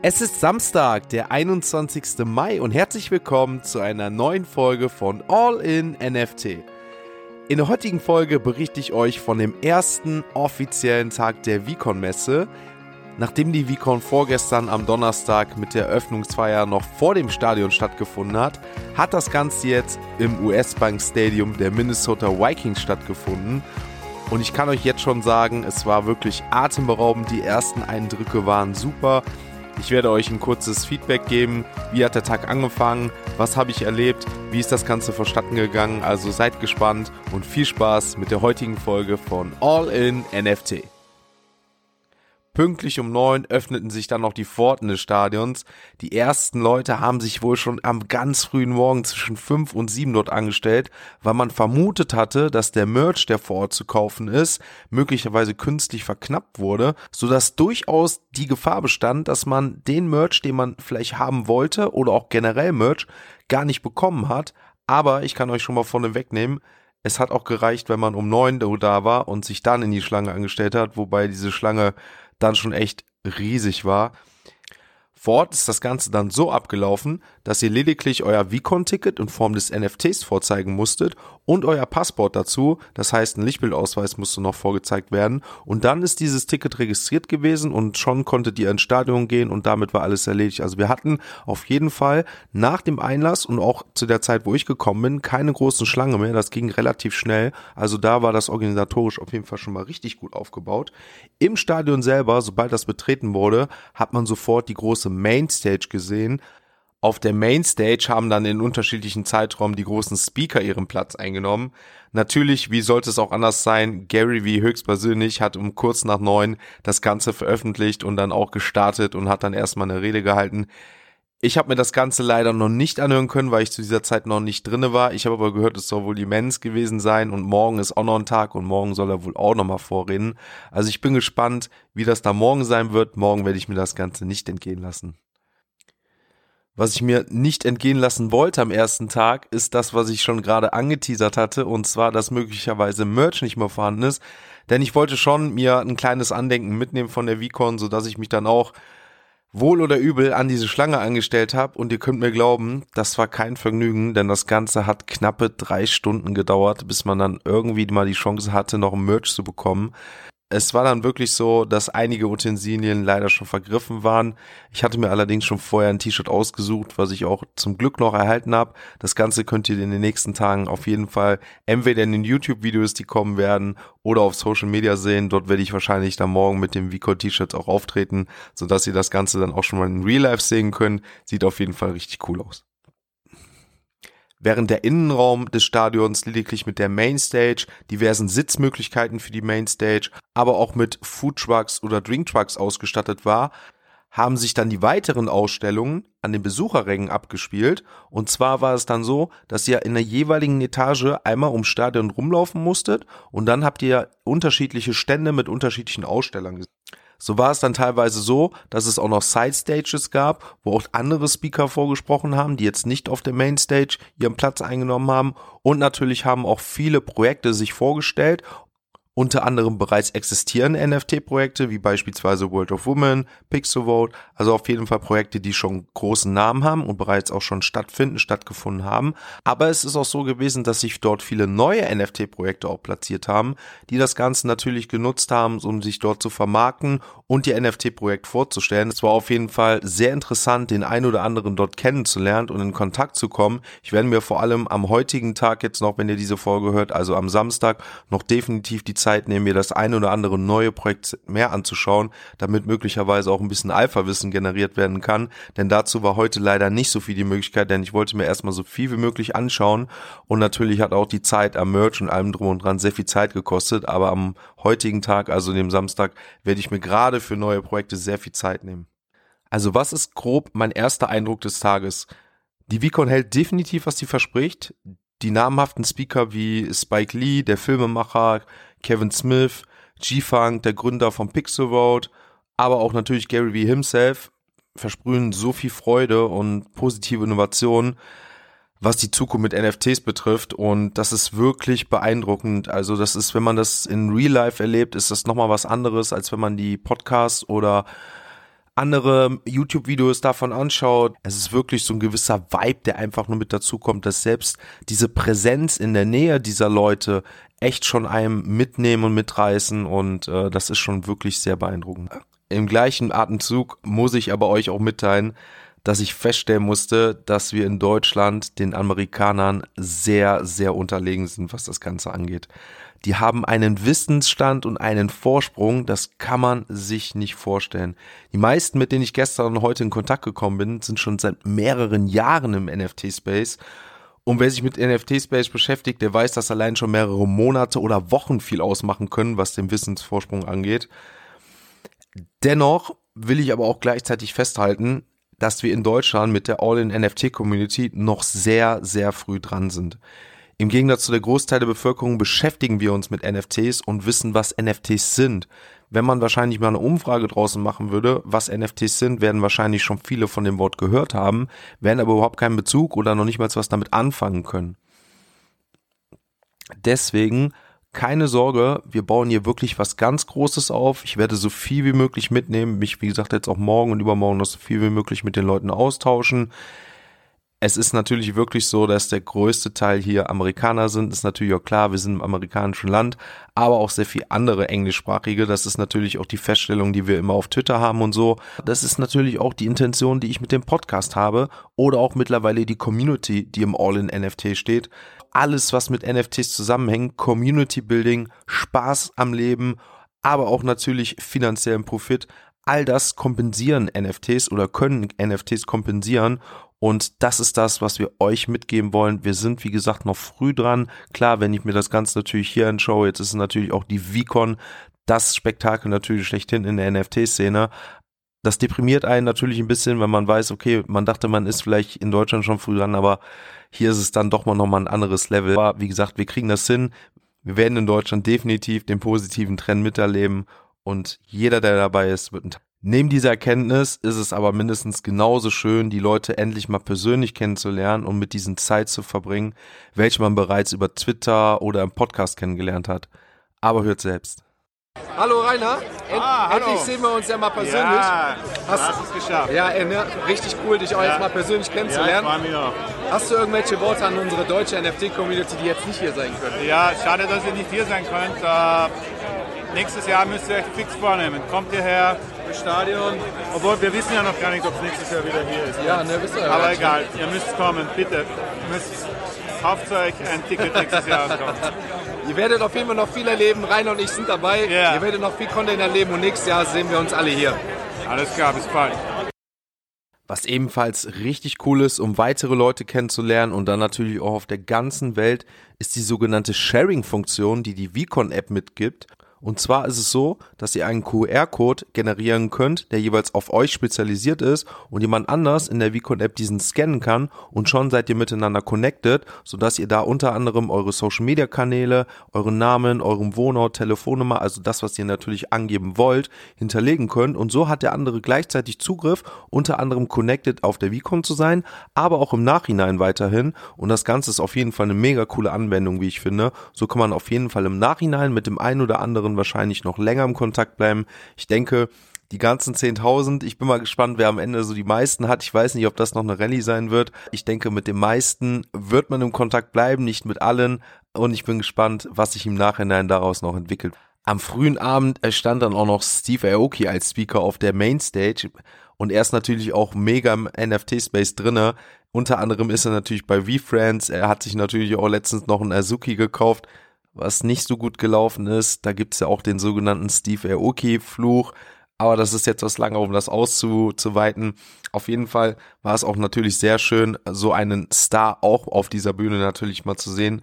Es ist Samstag, der 21. Mai und herzlich willkommen zu einer neuen Folge von All in NFT. In der heutigen Folge berichte ich euch von dem ersten offiziellen Tag der Vicon-Messe. Nachdem die Vicon vorgestern am Donnerstag mit der Eröffnungsfeier noch vor dem Stadion stattgefunden hat, hat das Ganze jetzt im US-Bank Stadium der Minnesota Vikings stattgefunden. Und ich kann euch jetzt schon sagen, es war wirklich atemberaubend. Die ersten Eindrücke waren super. Ich werde euch ein kurzes Feedback geben. Wie hat der Tag angefangen? Was habe ich erlebt? Wie ist das Ganze vonstatten gegangen? Also seid gespannt und viel Spaß mit der heutigen Folge von All in NFT. Pünktlich um neun öffneten sich dann noch die Pforten des Stadions. Die ersten Leute haben sich wohl schon am ganz frühen Morgen zwischen fünf und sieben dort angestellt, weil man vermutet hatte, dass der Merch, der vor Ort zu kaufen ist, möglicherweise künstlich verknappt wurde, sodass durchaus die Gefahr bestand, dass man den Merch, den man vielleicht haben wollte oder auch generell Merch, gar nicht bekommen hat. Aber ich kann euch schon mal vorne wegnehmen, es hat auch gereicht, wenn man um neun da war und sich dann in die Schlange angestellt hat, wobei diese Schlange dann schon echt riesig war. Vor Ort ist das Ganze dann so abgelaufen, dass ihr lediglich euer Vicon-Ticket in Form des NFTs vorzeigen musstet und euer Passport dazu. Das heißt, ein Lichtbildausweis musste noch vorgezeigt werden. Und dann ist dieses Ticket registriert gewesen und schon konntet ihr ins Stadion gehen und damit war alles erledigt. Also wir hatten auf jeden Fall nach dem Einlass und auch zu der Zeit, wo ich gekommen bin, keine großen Schlange mehr. Das ging relativ schnell. Also da war das organisatorisch auf jeden Fall schon mal richtig gut aufgebaut. Im Stadion selber, sobald das betreten wurde, hat man sofort die große Mainstage gesehen. Auf der Mainstage haben dann in unterschiedlichen Zeitraum die großen Speaker ihren Platz eingenommen. Natürlich, wie sollte es auch anders sein, Gary V höchstpersönlich hat um kurz nach neun das Ganze veröffentlicht und dann auch gestartet und hat dann erstmal eine Rede gehalten. Ich habe mir das Ganze leider noch nicht anhören können, weil ich zu dieser Zeit noch nicht drinne war. Ich habe aber gehört, es soll wohl immens gewesen sein und morgen ist auch noch ein Tag und morgen soll er wohl auch nochmal vorreden. Also ich bin gespannt, wie das da morgen sein wird. Morgen werde ich mir das Ganze nicht entgehen lassen. Was ich mir nicht entgehen lassen wollte am ersten Tag, ist das, was ich schon gerade angeteasert hatte, und zwar, dass möglicherweise Merch nicht mehr vorhanden ist. Denn ich wollte schon mir ein kleines Andenken mitnehmen von der VCon, sodass ich mich dann auch wohl oder übel an diese Schlange angestellt habe und ihr könnt mir glauben, das war kein Vergnügen, denn das Ganze hat knappe drei Stunden gedauert, bis man dann irgendwie mal die Chance hatte, noch Merch zu bekommen. Es war dann wirklich so, dass einige Utensilien leider schon vergriffen waren. Ich hatte mir allerdings schon vorher ein T-Shirt ausgesucht, was ich auch zum Glück noch erhalten habe. Das Ganze könnt ihr in den nächsten Tagen auf jeden Fall entweder in den YouTube-Videos, die kommen werden, oder auf Social Media sehen. Dort werde ich wahrscheinlich dann morgen mit dem Vico-T-Shirt auch auftreten, sodass ihr das Ganze dann auch schon mal in Real Life sehen könnt. Sieht auf jeden Fall richtig cool aus während der Innenraum des Stadions lediglich mit der Mainstage, diversen Sitzmöglichkeiten für die Mainstage, aber auch mit Foodtrucks oder Drinktrucks ausgestattet war, haben sich dann die weiteren Ausstellungen an den Besucherrängen abgespielt. Und zwar war es dann so, dass ihr in der jeweiligen Etage einmal ums Stadion rumlaufen musstet und dann habt ihr unterschiedliche Stände mit unterschiedlichen Ausstellern gesehen. So war es dann teilweise so, dass es auch noch Side Stages gab, wo auch andere Speaker vorgesprochen haben, die jetzt nicht auf der Mainstage ihren Platz eingenommen haben. Und natürlich haben auch viele Projekte sich vorgestellt unter anderem bereits existierende NFT-Projekte, wie beispielsweise World of Women, Pixelvote, also auf jeden Fall Projekte, die schon großen Namen haben und bereits auch schon stattfinden, stattgefunden haben. Aber es ist auch so gewesen, dass sich dort viele neue NFT-Projekte auch platziert haben, die das Ganze natürlich genutzt haben, um sich dort zu vermarkten und ihr NFT-Projekt vorzustellen. Es war auf jeden Fall sehr interessant, den einen oder anderen dort kennenzulernen und in Kontakt zu kommen. Ich werde mir vor allem am heutigen Tag jetzt noch, wenn ihr diese Folge hört, also am Samstag, noch definitiv die Zeit Zeit nehmen, mir das ein oder andere neue Projekt mehr anzuschauen, damit möglicherweise auch ein bisschen Alpha-Wissen generiert werden kann. Denn dazu war heute leider nicht so viel die Möglichkeit, denn ich wollte mir erstmal so viel wie möglich anschauen. Und natürlich hat auch die Zeit am Merch und allem drum und dran sehr viel Zeit gekostet. Aber am heutigen Tag, also dem Samstag, werde ich mir gerade für neue Projekte sehr viel Zeit nehmen. Also was ist grob mein erster Eindruck des Tages? Die Vicon hält definitiv, was sie verspricht. Die namhaften Speaker wie Spike Lee, der Filmemacher, Kevin Smith, G-Funk, der Gründer von Pixel Road, aber auch natürlich Gary Vee himself versprühen so viel Freude und positive Innovationen, was die Zukunft mit NFTs betrifft. Und das ist wirklich beeindruckend. Also das ist, wenn man das in Real Life erlebt, ist das nochmal was anderes, als wenn man die Podcasts oder andere YouTube-Videos davon anschaut, es ist wirklich so ein gewisser Vibe, der einfach nur mit dazu kommt, dass selbst diese Präsenz in der Nähe dieser Leute echt schon einem mitnehmen und mitreißen und äh, das ist schon wirklich sehr beeindruckend. Im gleichen Atemzug muss ich aber euch auch mitteilen, dass ich feststellen musste, dass wir in Deutschland den Amerikanern sehr, sehr unterlegen sind, was das Ganze angeht. Die haben einen Wissensstand und einen Vorsprung, das kann man sich nicht vorstellen. Die meisten, mit denen ich gestern und heute in Kontakt gekommen bin, sind schon seit mehreren Jahren im NFT-Space. Und wer sich mit NFT-Space beschäftigt, der weiß, dass allein schon mehrere Monate oder Wochen viel ausmachen können, was den Wissensvorsprung angeht. Dennoch will ich aber auch gleichzeitig festhalten, dass wir in Deutschland mit der All-in-NFT-Community noch sehr, sehr früh dran sind. Im Gegensatz zu der Großteil der Bevölkerung beschäftigen wir uns mit NFTs und wissen, was NFTs sind. Wenn man wahrscheinlich mal eine Umfrage draußen machen würde, was NFTs sind, werden wahrscheinlich schon viele von dem Wort gehört haben, werden aber überhaupt keinen Bezug oder noch nicht mal was damit anfangen können. Deswegen keine Sorge, wir bauen hier wirklich was ganz Großes auf. Ich werde so viel wie möglich mitnehmen, mich wie gesagt jetzt auch morgen und übermorgen noch so viel wie möglich mit den Leuten austauschen es ist natürlich wirklich so, dass der größte Teil hier Amerikaner sind. Ist natürlich auch klar, wir sind im amerikanischen Land, aber auch sehr viel andere englischsprachige. Das ist natürlich auch die Feststellung, die wir immer auf Twitter haben und so. Das ist natürlich auch die Intention, die ich mit dem Podcast habe oder auch mittlerweile die Community, die im All-in-NFT steht. Alles, was mit NFTs zusammenhängt, Community Building, Spaß am Leben, aber auch natürlich finanziellen Profit. All das kompensieren NFTs oder können NFTs kompensieren und das ist das, was wir euch mitgeben wollen. Wir sind, wie gesagt, noch früh dran. Klar, wenn ich mir das Ganze natürlich hier anschaue, jetzt ist natürlich auch die VCon, das Spektakel natürlich schlechthin in der NFT-Szene. Das deprimiert einen natürlich ein bisschen, wenn man weiß, okay, man dachte, man ist vielleicht in Deutschland schon früh dran, aber hier ist es dann doch mal nochmal ein anderes Level. Aber wie gesagt, wir kriegen das hin. Wir werden in Deutschland definitiv den positiven Trend miterleben und jeder, der dabei ist, wird ein Neben dieser Erkenntnis ist es aber mindestens genauso schön, die Leute endlich mal persönlich kennenzulernen und mit diesen Zeit zu verbringen, welche man bereits über Twitter oder im Podcast kennengelernt hat. Aber hört selbst. Hallo Rainer, End ah, hallo. endlich sehen wir uns ja mal persönlich. Ja, hast, hast es geschafft. Ja, ne, richtig cool, dich auch ja. jetzt mal persönlich kennenzulernen. Ja, ich. Hast du irgendwelche Worte an unsere deutsche NFT-Community, die jetzt nicht hier sein können? Ja, schade, dass ihr nicht hier sein könnt. Uh, nächstes Jahr müsst ihr euch fix vornehmen. Kommt hierher, Stadion. Obwohl wir wissen ja noch gar nicht, ob es nächstes Jahr wieder hier ist. Ja, ne, wisst ihr ja. Aber egal, ihr müsst kommen, bitte. Ihr müsst, kauft euch ein Ticket nächstes Jahr und kommt. Ihr werdet auf jeden Fall noch viel erleben. Rainer und ich sind dabei. Yeah. Ihr werdet noch viel Content erleben und nächstes Jahr sehen wir uns alle hier. Alles klar, bis bald. Was ebenfalls richtig cool ist, um weitere Leute kennenzulernen und dann natürlich auch auf der ganzen Welt, ist die sogenannte Sharing-Funktion, die die Vicon-App mitgibt. Und zwar ist es so, dass ihr einen QR-Code generieren könnt, der jeweils auf euch spezialisiert ist und jemand anders in der Vicon-App diesen scannen kann und schon seid ihr miteinander connected, sodass ihr da unter anderem eure Social-Media-Kanäle, euren Namen, euren Wohnort, Telefonnummer, also das, was ihr natürlich angeben wollt, hinterlegen könnt. Und so hat der andere gleichzeitig Zugriff, unter anderem connected auf der Vicon zu sein, aber auch im Nachhinein weiterhin. Und das Ganze ist auf jeden Fall eine mega coole Anwendung, wie ich finde. So kann man auf jeden Fall im Nachhinein mit dem einen oder anderen anderen wahrscheinlich noch länger im Kontakt bleiben. Ich denke, die ganzen 10.000, ich bin mal gespannt, wer am Ende so die meisten hat. Ich weiß nicht, ob das noch eine Rallye sein wird. Ich denke, mit den meisten wird man im Kontakt bleiben, nicht mit allen. Und ich bin gespannt, was sich im Nachhinein daraus noch entwickelt. Am frühen Abend stand dann auch noch Steve Aoki als Speaker auf der Mainstage und er ist natürlich auch mega im NFT-Space drinne. Unter anderem ist er natürlich bei VFriends. Er hat sich natürlich auch letztens noch einen Azuki gekauft was nicht so gut gelaufen ist. Da gibt's ja auch den sogenannten Steve Aoki-Fluch. Aber das ist jetzt was lange, um das auszuweiten. Auf jeden Fall war es auch natürlich sehr schön, so einen Star auch auf dieser Bühne natürlich mal zu sehen,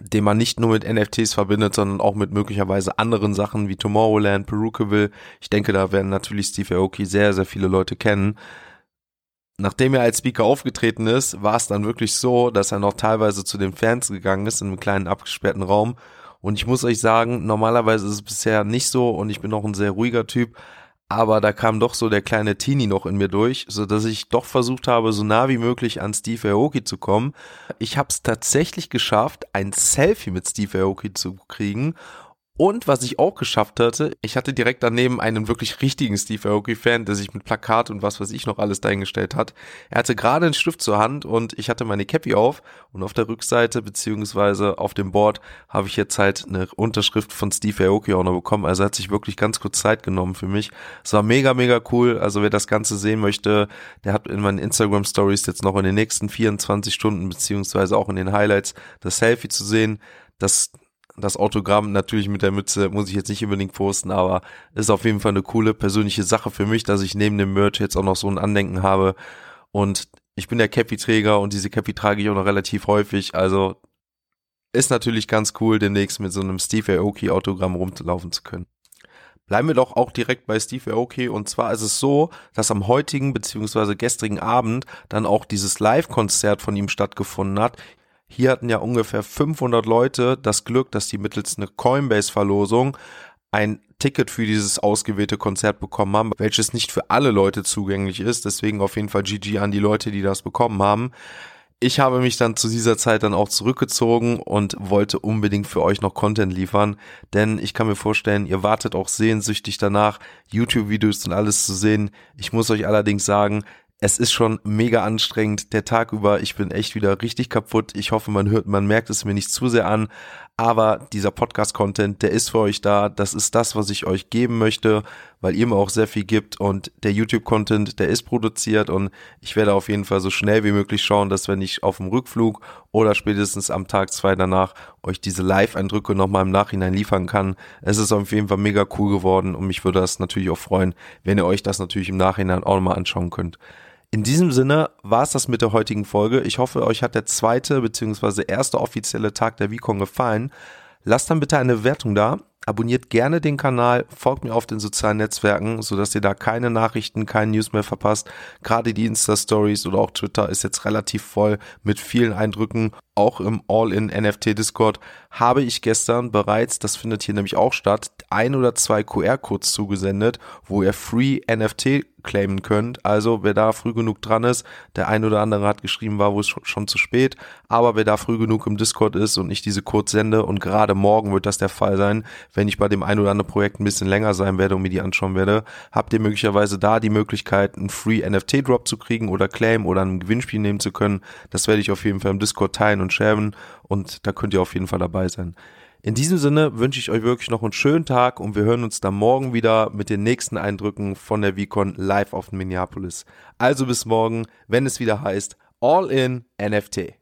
den man nicht nur mit NFTs verbindet, sondern auch mit möglicherweise anderen Sachen wie Tomorrowland, Perukaville. Ich denke, da werden natürlich Steve Aoki sehr, sehr viele Leute kennen nachdem er als Speaker aufgetreten ist, war es dann wirklich so, dass er noch teilweise zu den Fans gegangen ist in einem kleinen abgesperrten Raum. Und ich muss euch sagen, normalerweise ist es bisher nicht so und ich bin auch ein sehr ruhiger Typ. Aber da kam doch so der kleine Teenie noch in mir durch, so dass ich doch versucht habe, so nah wie möglich an Steve Aoki zu kommen. Ich habe es tatsächlich geschafft, ein Selfie mit Steve Aoki zu kriegen Und was ich auch geschafft hatte, ich hatte direkt daneben einen wirklich richtigen Steve Aoki-Fan, der sich mit Plakat und was weiß ich noch alles dahingestellt hat. Er hatte gerade einen Stift zur Hand und ich hatte meine Cappy auf und auf der Rückseite beziehungsweise auf dem Board habe ich jetzt halt eine Unterschrift von Steve Aoki auch noch bekommen. Also er hat sich wirklich ganz kurz Zeit genommen für mich. Es war mega, mega cool. Also wer das Ganze sehen möchte, der hat in meinen Instagram Stories jetzt noch in den nächsten 24 Stunden beziehungsweise auch in den Highlights das Selfie zu sehen. Das das Autogramm natürlich mit der Mütze muss ich jetzt nicht unbedingt posten, aber ist auf jeden Fall eine coole persönliche Sache für mich, dass ich neben dem Merch jetzt auch noch so ein Andenken habe. Und ich bin der Cappy-Träger und diese Cappy trage ich auch noch relativ häufig. Also ist natürlich ganz cool, demnächst mit so einem Steve Aoki Autogramm rumlaufen zu können. Bleiben wir doch auch direkt bei Steve Aoki und zwar ist es so, dass am heutigen bzw. gestrigen Abend dann auch dieses Live-Konzert von ihm stattgefunden hat. Hier hatten ja ungefähr 500 Leute das Glück, dass die mittels einer Coinbase-Verlosung ein Ticket für dieses ausgewählte Konzert bekommen haben, welches nicht für alle Leute zugänglich ist. Deswegen auf jeden Fall GG an die Leute, die das bekommen haben. Ich habe mich dann zu dieser Zeit dann auch zurückgezogen und wollte unbedingt für euch noch Content liefern, denn ich kann mir vorstellen, ihr wartet auch sehnsüchtig danach, YouTube-Videos und alles zu sehen. Ich muss euch allerdings sagen, es ist schon mega anstrengend der Tag über. Ich bin echt wieder richtig kaputt. Ich hoffe, man hört, man merkt es mir nicht zu sehr an. Aber dieser Podcast-Content, der ist für euch da. Das ist das, was ich euch geben möchte, weil ihr mir auch sehr viel gibt. Und der YouTube-Content, der ist produziert und ich werde auf jeden Fall so schnell wie möglich schauen, dass wenn ich auf dem Rückflug oder spätestens am Tag zwei danach euch diese Live-Eindrücke nochmal im Nachhinein liefern kann. Es ist auf jeden Fall mega cool geworden und mich würde das natürlich auch freuen, wenn ihr euch das natürlich im Nachhinein auch nochmal anschauen könnt. In diesem Sinne war es das mit der heutigen Folge. Ich hoffe, euch hat der zweite bzw. erste offizielle Tag der VCon gefallen. Lasst dann bitte eine Wertung da. Abonniert gerne den Kanal, folgt mir auf den sozialen Netzwerken, sodass ihr da keine Nachrichten, keine News mehr verpasst. Gerade die Insta-Stories oder auch Twitter ist jetzt relativ voll mit vielen Eindrücken. Auch im All-in-NFT-Discord habe ich gestern bereits, das findet hier nämlich auch statt, ein oder zwei QR-Codes zugesendet, wo ihr Free NFT claimen könnt. Also wer da früh genug dran ist, der ein oder andere hat geschrieben, war wohl schon zu spät, aber wer da früh genug im Discord ist und ich diese Codes sende und gerade morgen wird das der Fall sein, wenn ich bei dem ein oder anderen Projekt ein bisschen länger sein werde und mir die anschauen werde, habt ihr möglicherweise da die Möglichkeit, einen Free NFT Drop zu kriegen oder Claim oder ein Gewinnspiel nehmen zu können. Das werde ich auf jeden Fall im Discord teilen und sharen und da könnt ihr auf jeden Fall dabei sein. In diesem Sinne wünsche ich euch wirklich noch einen schönen Tag und wir hören uns dann morgen wieder mit den nächsten Eindrücken von der VCon live auf Minneapolis. Also bis morgen, wenn es wieder heißt All in NFT.